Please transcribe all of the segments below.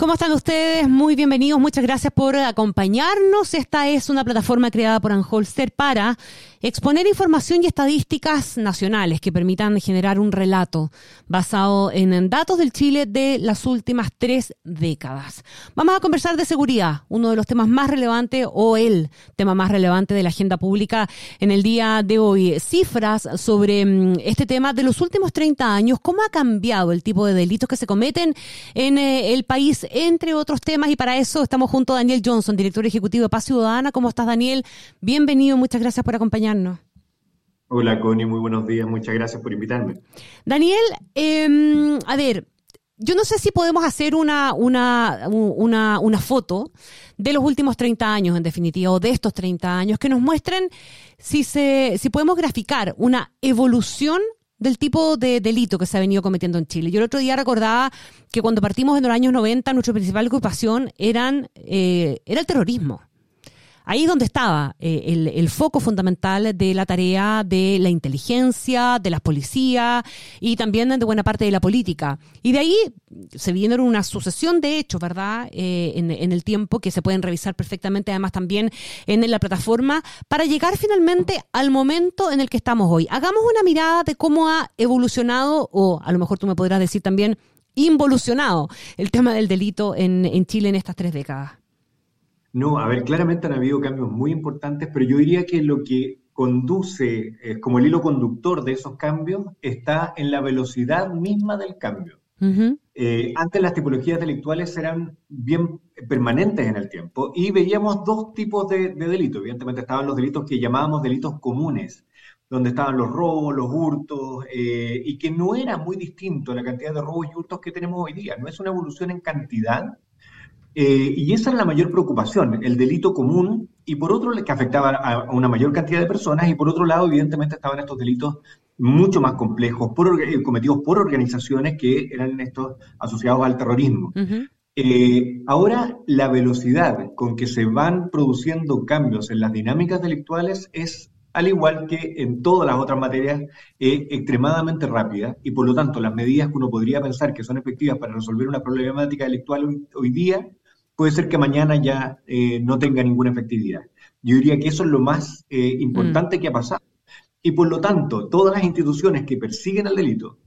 ¿Cómo están ustedes? Muy bienvenidos. Muchas gracias por acompañarnos. Esta es una plataforma creada por Anholster para exponer información y estadísticas nacionales que permitan generar un relato basado en datos del Chile de las últimas tres décadas. Vamos a conversar de seguridad, uno de los temas más relevantes o el tema más relevante de la agenda pública en el día de hoy. Cifras sobre mm, este tema de los últimos 30 años, cómo ha cambiado el tipo de delitos que se cometen en eh, el país, entre otros temas. Y para eso estamos junto a Daniel Johnson, director ejecutivo de Paz Ciudadana. ¿Cómo estás, Daniel? Bienvenido, muchas gracias por acompañarnos. Hola, Connie, muy buenos días. Muchas gracias por invitarme. Daniel, em, a ver, yo no sé si podemos hacer una, una, una, una, foto de los últimos 30 años, en definitiva, o de estos 30 años, que nos muestren si, se, si podemos graficar una evolución del tipo de delito que se ha venido cometiendo en Chile. Yo el otro día recordaba que cuando partimos en los años 90, nuestra principal ocupación eran, eh, era el terrorismo. Ahí es donde estaba eh, el, foco fundamental de la tarea de la inteligencia, de las policías y también de buena parte de la política. Y de ahí se viene una sucesión de hechos, ¿verdad? Eh, en, el tiempo que se pueden revisar perfectamente, además también en la plataforma, para llegar finalmente al momento en el que estamos hoy. Hagamos una mirada de cómo ha evolucionado, o a lo mejor tú me podrás decir también, involucionado el tema del delito en Chile en estas tres décadas. No, a ver, claramente han habido cambios muy importantes, pero yo diría que lo que conduce eh, como el hilo conductor de esos cambios está en la velocidad misma del cambio. Eh, antes las tipologías delictuales eran bien permanentes en el tiempo y veíamos dos tipos de, delitos. Evidentemente estaban los delitos que llamábamos delitos comunes, donde estaban los robos, los hurtos, eh, y que no era muy distinto la cantidad de robos y hurtos que tenemos hoy día. No es una evolución en cantidad, eh, y esa era la mayor preocupación, el delito común, y por otro, que afectaba a una mayor cantidad de personas, y por otro lado, evidentemente, estaban estos delitos mucho más complejos, por, eh, cometidos por organizaciones que eran estos asociados al terrorismo. Eh, ahora, la velocidad con que se van produciendo cambios en las dinámicas delictuales es, al igual que en todas las otras materias, extremadamente rápida y por lo tanto las medidas que uno podría pensar que son efectivas para resolver una problemática delictual hoy día puede ser que mañana ya eh, no tenga ninguna efectividad. Yo diría que eso es lo más eh, importante mm. que ha pasado. Y por lo tanto, todas las instituciones que persiguen el delito,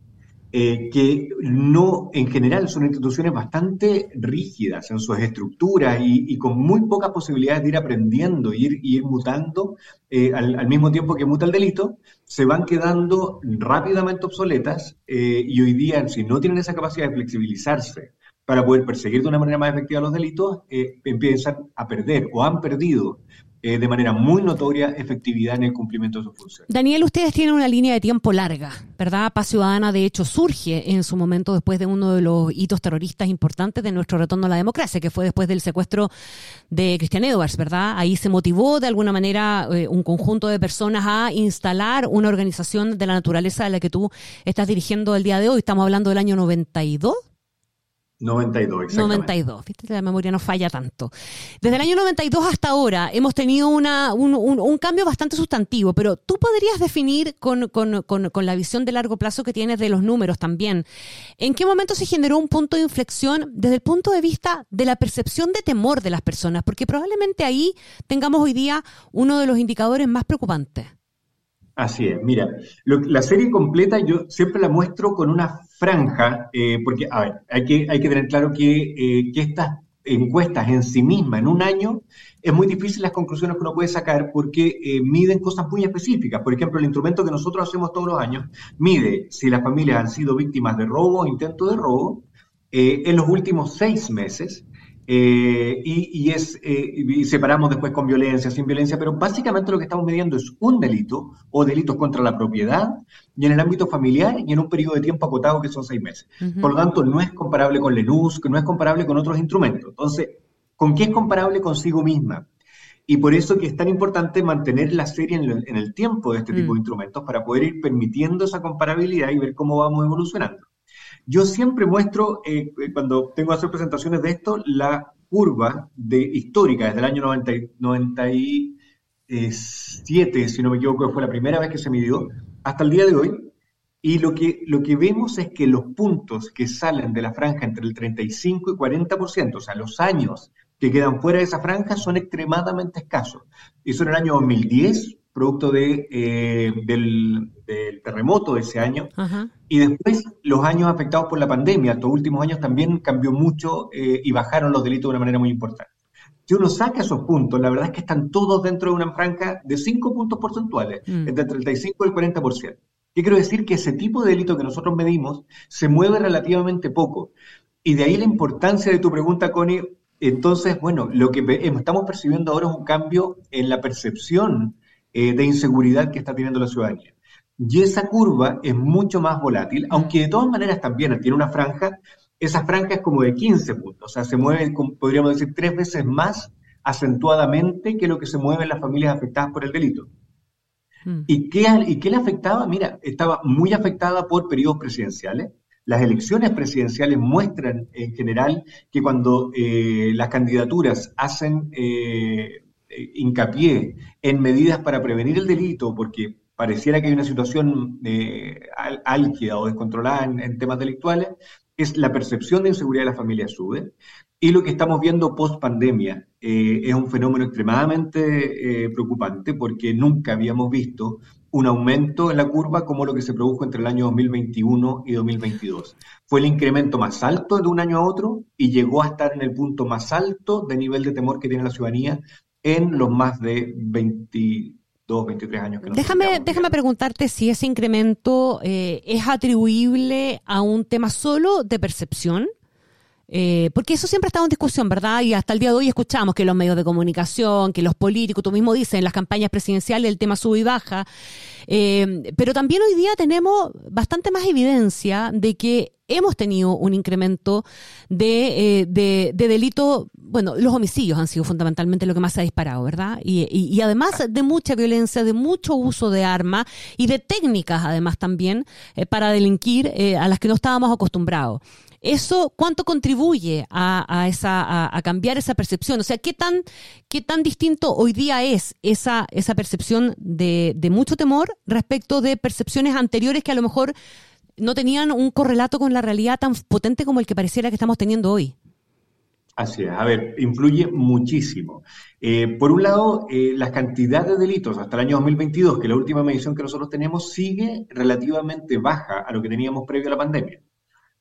eh, que no, en general, son instituciones bastante rígidas en sus estructuras y, con muy pocas posibilidades de ir aprendiendo, ir, ir mutando al, al, mismo tiempo que muta el delito, se van quedando rápidamente obsoletas y hoy día, si no tienen esa capacidad de flexibilizarse, para poder perseguir de una manera más efectiva los delitos, eh, empiezan a perder o han perdido eh, de manera muy notoria efectividad en el cumplimiento de sus funciones. Daniel, ustedes tienen una línea de tiempo larga, ¿verdad? Paz Ciudadana, de hecho, surge en su momento después de uno de los hitos terroristas importantes de nuestro retorno a la democracia, que fue después del secuestro de Christian Edwards, ¿verdad? Ahí se motivó de alguna manera eh, un conjunto de personas a instalar una organización de la naturaleza de la que tú estás dirigiendo el día de hoy. Estamos hablando del año 92. 92, exactamente. 92, viste, la memoria no falla tanto. Desde el año 92 hasta ahora hemos tenido una, un, un, cambio bastante sustantivo, pero tú podrías definir con, con, con, con, la visión de largo plazo que tienes de los números también, ¿en qué momento se generó un punto de inflexión desde el punto de vista de la percepción de temor de las personas? Porque probablemente ahí tengamos hoy día uno de los indicadores más preocupantes. Así es, mira, la serie completa yo siempre la muestro con una franja, eh, porque, a ver, hay que, tener claro que, eh, que estas encuestas en sí mismas, en un año, es muy difícil las conclusiones que uno puede sacar porque eh, miden cosas muy específicas. Por ejemplo, el instrumento que nosotros hacemos todos los años mide si las familias han sido víctimas de robo o intento de robo en los últimos seis meses eh, y, es, eh, separamos después con violencia, sin violencia, pero básicamente lo que estamos midiendo es un delito o delitos contra la propiedad y en el ámbito familiar y en un periodo de tiempo acotado que son seis meses. Por lo tanto, no es comparable con Lenus, no es comparable con otros instrumentos. Entonces, ¿con qué es comparable consigo misma? Y por eso que es tan importante mantener la serie en, el tiempo de este tipo de mm. instrumentos para poder ir permitiendo esa comparabilidad y ver cómo vamos evolucionando. Yo siempre muestro, eh, cuando tengo que hacer presentaciones de esto, la curva de, histórica desde el año 90, 97, si no me equivoco, fue la primera vez que se midió, hasta el día de hoy. Y lo que, lo que vemos es que los puntos que salen de la franja entre el 35 y 40%, o sea, los años que quedan fuera de esa franja, son extremadamente escasos. Eso en el año 2010, producto de, eh, del, terremoto de ese año. Y después los años afectados por la pandemia, estos últimos años también cambió mucho eh, y bajaron los delitos de una manera muy importante. Si uno saca esos puntos, la verdad es que están todos dentro de una franja de 5 puntos porcentuales, mm. entre el 35 y el 40%. ¿Qué quiero decir? Que ese tipo de delito que nosotros medimos se mueve relativamente poco. Y de ahí la importancia de tu pregunta, Connie. Entonces, bueno, lo que estamos percibiendo ahora es un cambio en la percepción eh, de inseguridad que está teniendo la ciudadanía. Y esa curva es mucho más volátil, aunque de todas maneras también tiene una franja, esa franja es como de 15 puntos, o sea, se mueve, podríamos decir, tres veces más acentuadamente que lo que se mueve en las familias afectadas por el delito. Mm. ¿Y qué, ¿Y qué le afectaba? Mira, estaba muy afectada por periodos presidenciales. Las elecciones presidenciales muestran en general que cuando eh, las candidaturas hacen eh, eh, hincapié en medidas para prevenir el delito, porque pareciera que hay una situación eh, álgida o descontrolada en, temas delictuales, es la percepción de inseguridad de la familia sube. Y lo que estamos viendo post pandemia eh, es un fenómeno extremadamente preocupante porque nunca habíamos visto un aumento en la curva como lo que se produjo entre el año 2021 y 2022. Fue el incremento más alto de un año a otro y llegó a estar en el punto más alto de nivel de temor que tiene la ciudadanía en los más de 22, 23 años que nos Déjame, déjame preguntarte si ese incremento eh, es atribuible a un tema solo de percepción. Eh, porque eso siempre ha estado en discusión, ¿verdad? Y hasta el día de hoy escuchamos que los medios de comunicación, que los políticos, tú mismo dices, en las campañas presidenciales el tema sube y baja. Eh, pero también hoy día tenemos bastante más evidencia de que hemos tenido un incremento de, eh, de, delito, bueno, los homicidios han sido fundamentalmente lo que más se ha disparado, ¿verdad? Y, además de mucha violencia, de mucho uso de armas y de técnicas además también para delinquir a las que no estábamos acostumbrados. ¿Eso cuánto contribuye a, cambiar esa percepción? O sea, ¿qué tan, qué tan distinto hoy día es esa percepción de, mucho temor respecto de percepciones anteriores que a lo mejor no tenían un correlato con la realidad tan potente como el que pareciera que estamos teniendo hoy? Así es, a ver, influye muchísimo. Eh, por un lado, eh, la cantidad de delitos hasta el año 2022, que la última medición que nosotros tenemos, sigue relativamente baja a lo que teníamos previo a la pandemia.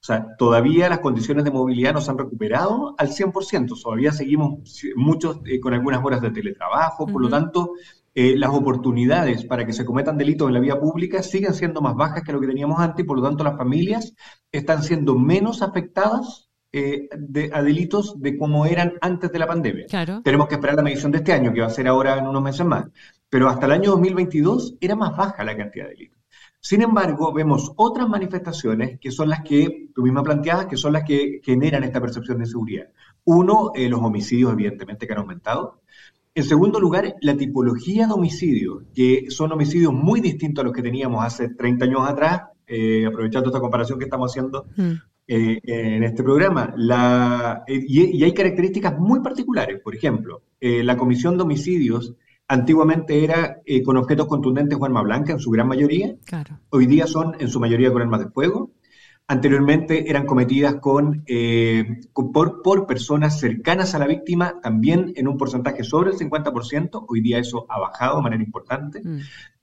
O sea, todavía las condiciones de movilidad no se han recuperado al 100%, todavía seguimos muchos eh, con algunas horas de teletrabajo, por lo tanto, eh, las oportunidades para que se cometan delitos en la vía pública siguen siendo más bajas que lo que teníamos antes y por lo tanto las familias están siendo menos afectadas eh, a delitos de como eran antes de la pandemia. Tenemos que esperar la medición de este año, que va a ser ahora en unos meses más. Pero hasta el año 2022 era más baja la cantidad de delitos. Sin embargo, vemos otras manifestaciones que son las que tú misma planteabas, que son las que generan esta percepción de seguridad. Uno, eh, los homicidios, evidentemente, que han aumentado. En segundo lugar, la tipología de homicidios, que son homicidios muy distintos a los que teníamos hace 30 años atrás, eh, aprovechando esta comparación que estamos haciendo mm. eh, en este programa. y, y, hay características muy particulares. Por ejemplo, la comisión de homicidios Antiguamente era eh, con objetos contundentes o arma blanca en su gran mayoría. Hoy día son en su mayoría con armas de fuego. Anteriormente eran cometidas eh, con, por, por, personas cercanas a la víctima, también en un porcentaje sobre el 50%. Hoy día eso ha bajado de manera importante. Mm.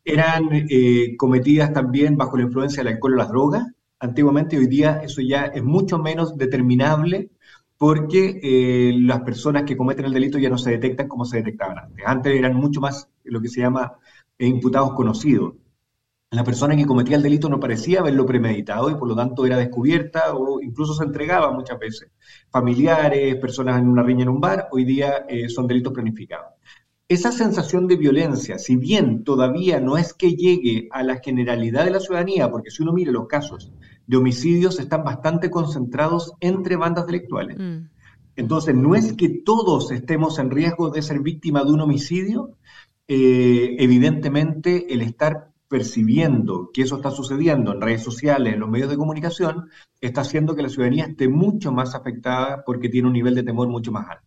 Eran eh, cometidas también bajo la influencia del alcohol o las drogas. Antiguamente, hoy día eso ya es mucho menos determinable porque eh, las personas que cometen el delito ya no se detectan como se detectaban antes. Antes eran mucho más lo que se llama imputados conocidos. La persona que cometía el delito no parecía haberlo premeditado y por lo tanto era descubierta o incluso se entregaba muchas veces. Familiares, personas en una riña en un bar, hoy día eh, son delitos planificados. Esa sensación de violencia, si bien todavía no es que llegue a la generalidad de la ciudadanía, porque si uno mira los casos de homicidios están bastante concentrados entre bandas delictuales. Mm. Entonces, no es que todos estemos en riesgo de ser víctima de un homicidio, eh, evidentemente el estar percibiendo que eso está sucediendo en redes sociales, en los medios de comunicación, está haciendo que la ciudadanía esté mucho más afectada porque tiene un nivel de temor mucho más alto.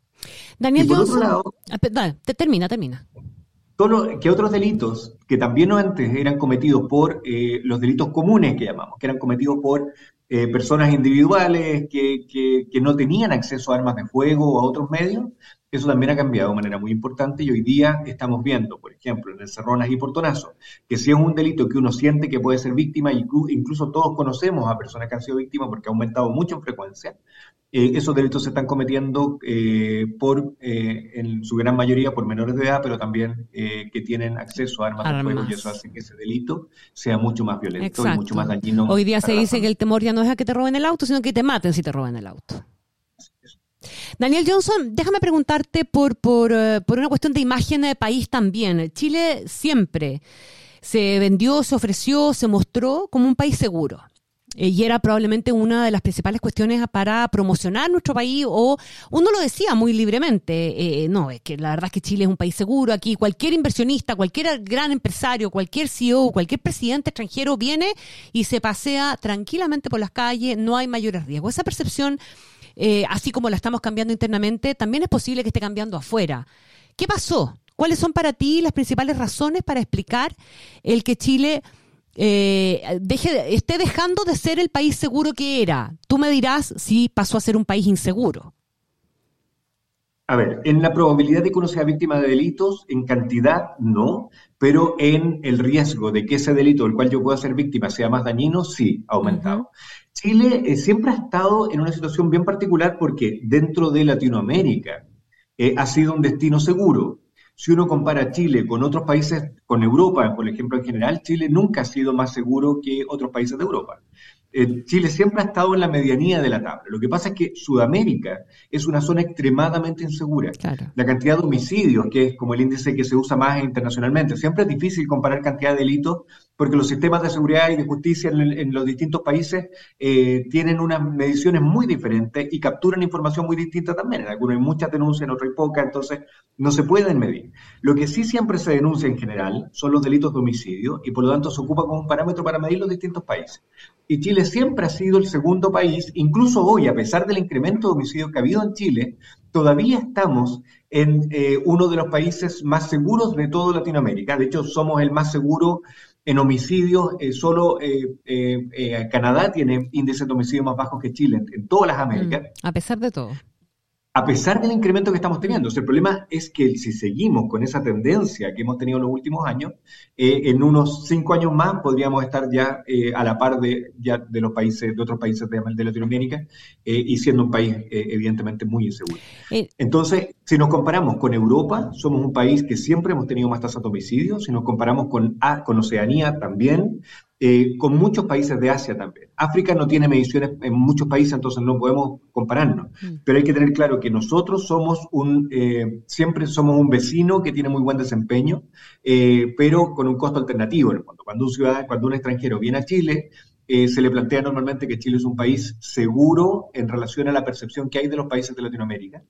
Daniel Johnson, ah, termina, termina. que otros delitos que también antes eran cometidos por eh, los delitos comunes que llamamos, que eran cometidos por eh, personas individuales que, que, no tenían acceso a armas de fuego o a otros medios, eso también ha cambiado de manera muy importante y hoy día estamos viendo, por ejemplo, en Cerronas y Portonazo, que si es un delito que uno siente que puede ser víctima, incluso todos conocemos a personas que han sido víctimas porque ha aumentado mucho en frecuencia, eh, esos delitos se están cometiendo eh, por, eh, en su gran mayoría, por menores de edad, pero también que tienen acceso a armas, de fuego y eso hace que ese delito sea mucho más violento y mucho más dañino. Hoy día se dice que el temor ya no es a que te roben el auto, sino que te maten si te roban el auto. Daniel Johnson, déjame preguntarte por, por, eh, por una cuestión de imagen de país también. Chile siempre se vendió, se ofreció, se mostró como un país seguro. Eh, y era probablemente una de las principales cuestiones para promocionar nuestro país, o uno lo decía muy libremente, eh, no, es que la verdad es que Chile es un país seguro, aquí cualquier inversionista, cualquier gran empresario, cualquier CEO, cualquier presidente extranjero viene y se pasea tranquilamente por las calles, no hay mayores riesgos. Esa percepción eh, así como la estamos cambiando internamente, también es posible que esté cambiando afuera. ¿Qué pasó? ¿Cuáles son para ti las principales razones para explicar el que Chile eh, deje, esté dejando de ser el país seguro que era? Tú me dirás si pasó a ser un país inseguro. A ver, en la probabilidad de que uno sea víctima de delitos, en cantidad no, pero en el riesgo de que ese delito del cual yo pueda ser víctima sea más dañino, sí, ha aumentado. Chile eh, siempre ha estado en una situación bien particular porque dentro de Latinoamérica eh, ha sido un destino seguro. Si uno compara Chile con otros países, con Europa, por ejemplo, en general, Chile nunca ha sido más seguro que otros países de Europa. Eh, Chile siempre ha estado en la medianía de la tabla. Lo que pasa es que Sudamérica es una zona extremadamente insegura. La cantidad de homicidios, que es como el índice que se usa más internacionalmente, siempre es difícil comparar cantidad de delitos porque los sistemas de seguridad y de justicia en, los distintos países eh, tienen unas mediciones muy diferentes y capturan información muy distinta también. En algunos hay muchas denuncias, en otros hay pocas, entonces no se pueden medir. Lo que sí siempre se denuncia en general son los delitos de homicidio y por lo tanto se ocupa como un parámetro para medir los distintos países. Y Chile siempre ha sido el segundo país, incluso hoy, a pesar del incremento de homicidios que ha habido en Chile, todavía estamos en eh, uno de los países más seguros de toda Latinoamérica. De hecho, somos el más seguro en homicidios, eh, solo eh, eh, Canadá tiene índices de homicidio más bajos que Chile en, todas las Américas. Mm, a pesar de todo a pesar del incremento que estamos teniendo. el problema es que si seguimos con esa tendencia que hemos tenido en los últimos años, eh, en unos cinco años más podríamos estar ya eh, a la par de, ya de los países, de otros países de, Latinoamérica, eh, y siendo un país evidentemente muy inseguro. Entonces, si nos comparamos con Europa, somos un país que siempre hemos tenido más tasas de homicidio. Si nos comparamos con, con Oceanía, también. Eh, con muchos países de Asia también. África no tiene mediciones en muchos países, entonces no podemos compararnos. Mm. Pero hay que tener claro que nosotros somos un, eh, siempre somos un vecino que tiene muy buen desempeño, eh, pero con un costo alternativo. Cuando un ciudadano, cuando un extranjero viene a Chile, se le plantea normalmente que Chile es un país seguro en relación a la percepción que hay de los países de Latinoamérica.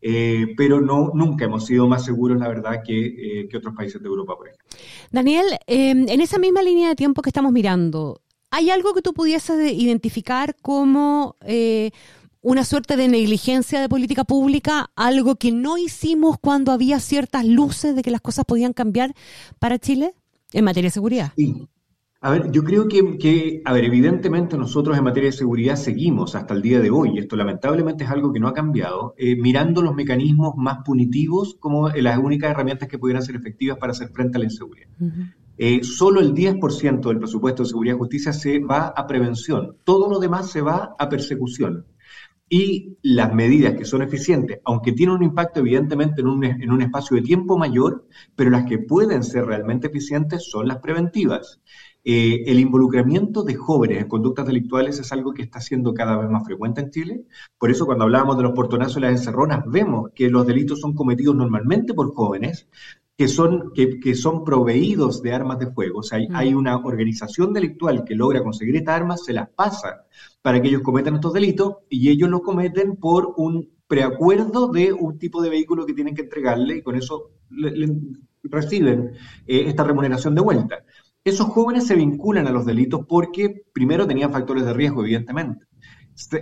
Eh, pero no, nunca hemos sido más seguros, la verdad, que, eh, otros países de Europa, por ejemplo. Daniel, em, en esa misma línea de tiempo que estamos mirando, ¿hay algo que tú pudieses identificar como eh, una suerte de negligencia de política pública, algo que no hicimos cuando había ciertas luces de que las cosas podían cambiar para Chile en materia de seguridad? Sí. A ver, yo creo que, a ver, evidentemente nosotros en materia de seguridad seguimos hasta el día de hoy, y esto lamentablemente es algo que no ha cambiado, eh, mirando los mecanismos más punitivos como las únicas herramientas que pudieran ser efectivas para hacer frente a la inseguridad. Eh, solo el 10% del presupuesto de seguridad y justicia se va a prevención, todo lo demás se va a persecución. Y las medidas que son eficientes, aunque tienen un impacto evidentemente en un, en un espacio de tiempo mayor, pero las que pueden ser realmente eficientes son las preventivas. Eh, el involucramiento de jóvenes en conductas delictuales es algo que está siendo cada vez más frecuente en Chile. Por eso cuando hablábamos de los portonazos y las encerronas, vemos que los delitos son cometidos normalmente por jóvenes que son, que, son proveídos de armas de fuego. O sea, hay, mm. una organización delictual que logra conseguir estas armas, se las pasa para que ellos cometan estos delitos y ellos los cometen por un preacuerdo de un tipo de vehículo que tienen que entregarle y con eso reciben eh, esta remuneración de vuelta. Esos jóvenes se vinculan a los delitos porque primero tenían factores de riesgo, evidentemente.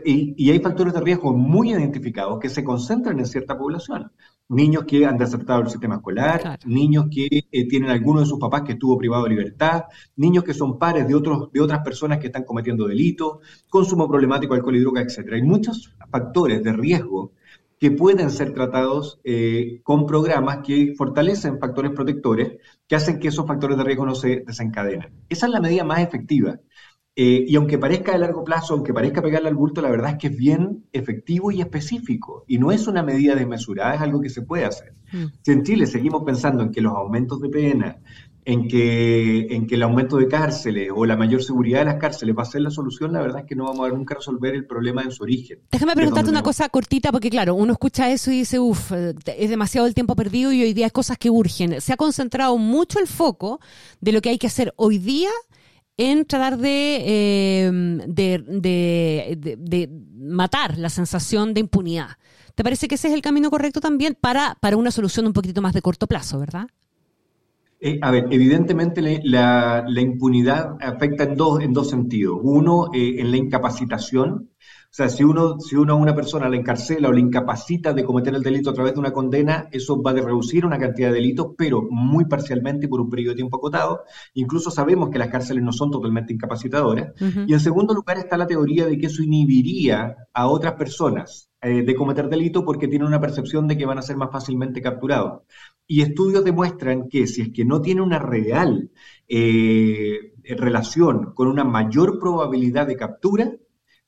Y, hay factores de riesgo muy identificados que se concentran en cierta población. Niños que han desertado el sistema escolar, niños que eh, tienen alguno de sus papás que estuvo privado de libertad, niños que son pares de, otros, de otras personas que están cometiendo delitos, consumo problemático de alcohol y droga, etc. Hay muchos factores de riesgo que pueden ser tratados eh, con programas que fortalecen factores protectores que hacen que esos factores de riesgo no se desencadenen. Esa es la medida más efectiva. Eh, y aunque parezca de largo plazo, aunque parezca pegarle al bulto, la verdad es que es bien efectivo y específico. Y no es una medida desmesurada, es algo que se puede hacer. Mm. Si en Chile seguimos pensando en que los aumentos de pena, en que, en que el aumento de cárceles o la mayor seguridad de las cárceles va a ser la solución, la verdad es que no vamos a nunca resolver el problema en su origen. Déjame preguntarte una cosa cortita, porque claro, uno escucha eso y dice, uff, es demasiado el tiempo perdido y hoy día hay cosas que urgen. Se ha concentrado mucho el foco de lo que hay que hacer hoy día en tratar eh, de, de, de, matar la sensación de impunidad. ¿Te parece que ese es el camino correcto también para, para una solución un poquito más de corto plazo, verdad? Eh, a ver, evidentemente la, la, impunidad afecta en dos, en dos sentidos. Uno, eh, en la incapacitación, o sea, si uno, si uno a una persona la encarcela o la incapacita de cometer el delito a través de una condena, eso va a reducir una cantidad de delitos, pero muy parcialmente y por un periodo de tiempo acotado. Incluso sabemos que las cárceles no son totalmente incapacitadoras. Y en segundo lugar está la teoría de que eso inhibiría a otras personas eh, de cometer delito porque tienen una percepción de que van a ser más fácilmente capturados. Y estudios demuestran que si es que no tiene una real eh, relación con una mayor probabilidad de captura,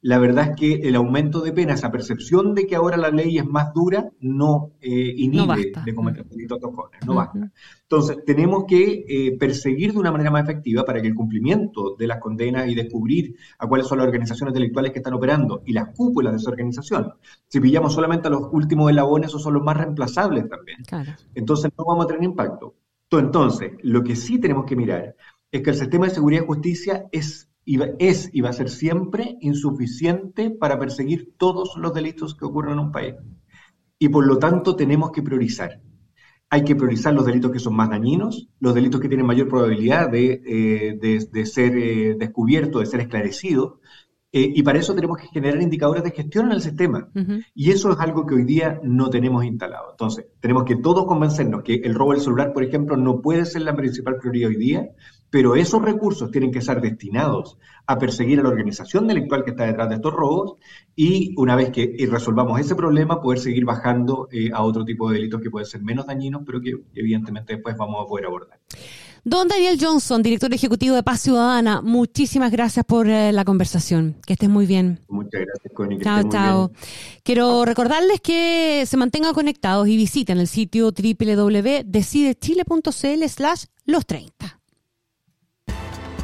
la verdad es que el aumento de pena, esa percepción de que ahora la ley es más dura, no eh, inhibe de cometer delitos tocones, no basta. Entonces, tenemos que eh, perseguir de una manera más efectiva para que el cumplimiento de las condenas y descubrir a cuáles son las organizaciones intelectuales que están operando y las cúpulas de esa organización. Si pillamos solamente a los últimos eslabones, esos son los más reemplazables también. Entonces, no vamos a tener impacto. Entonces, lo que sí tenemos que mirar es que el sistema de seguridad y justicia es es y va a ser siempre insuficiente para perseguir todos los delitos que ocurren en un país. Y por lo tanto tenemos que priorizar. Hay que priorizar los delitos que son más dañinos, los delitos que tienen mayor probabilidad de, eh, ser eh, descubiertos, de ser esclarecidos, eh, y para eso tenemos que generar indicadores de gestión en el sistema. Y eso es algo que hoy día no tenemos instalado. Entonces, tenemos que todos convencernos que el robo del celular, por ejemplo, no puede ser la principal prioridad hoy día, pero esos recursos tienen que ser destinados a perseguir a la organización delictual que está detrás de estos robos y una vez que resolvamos ese problema, poder seguir bajando eh, a otro tipo de delitos que pueden ser menos dañinos, pero que evidentemente después vamos a poder abordar. Don Daniel Johnson, director ejecutivo de Paz Ciudadana, muchísimas gracias por eh, la conversación. Que estés muy bien. Muchas gracias, Connie. chao, chao. Quiero recordarles que se mantengan conectados y visiten el sitio www.decidechile.cl slash los 30.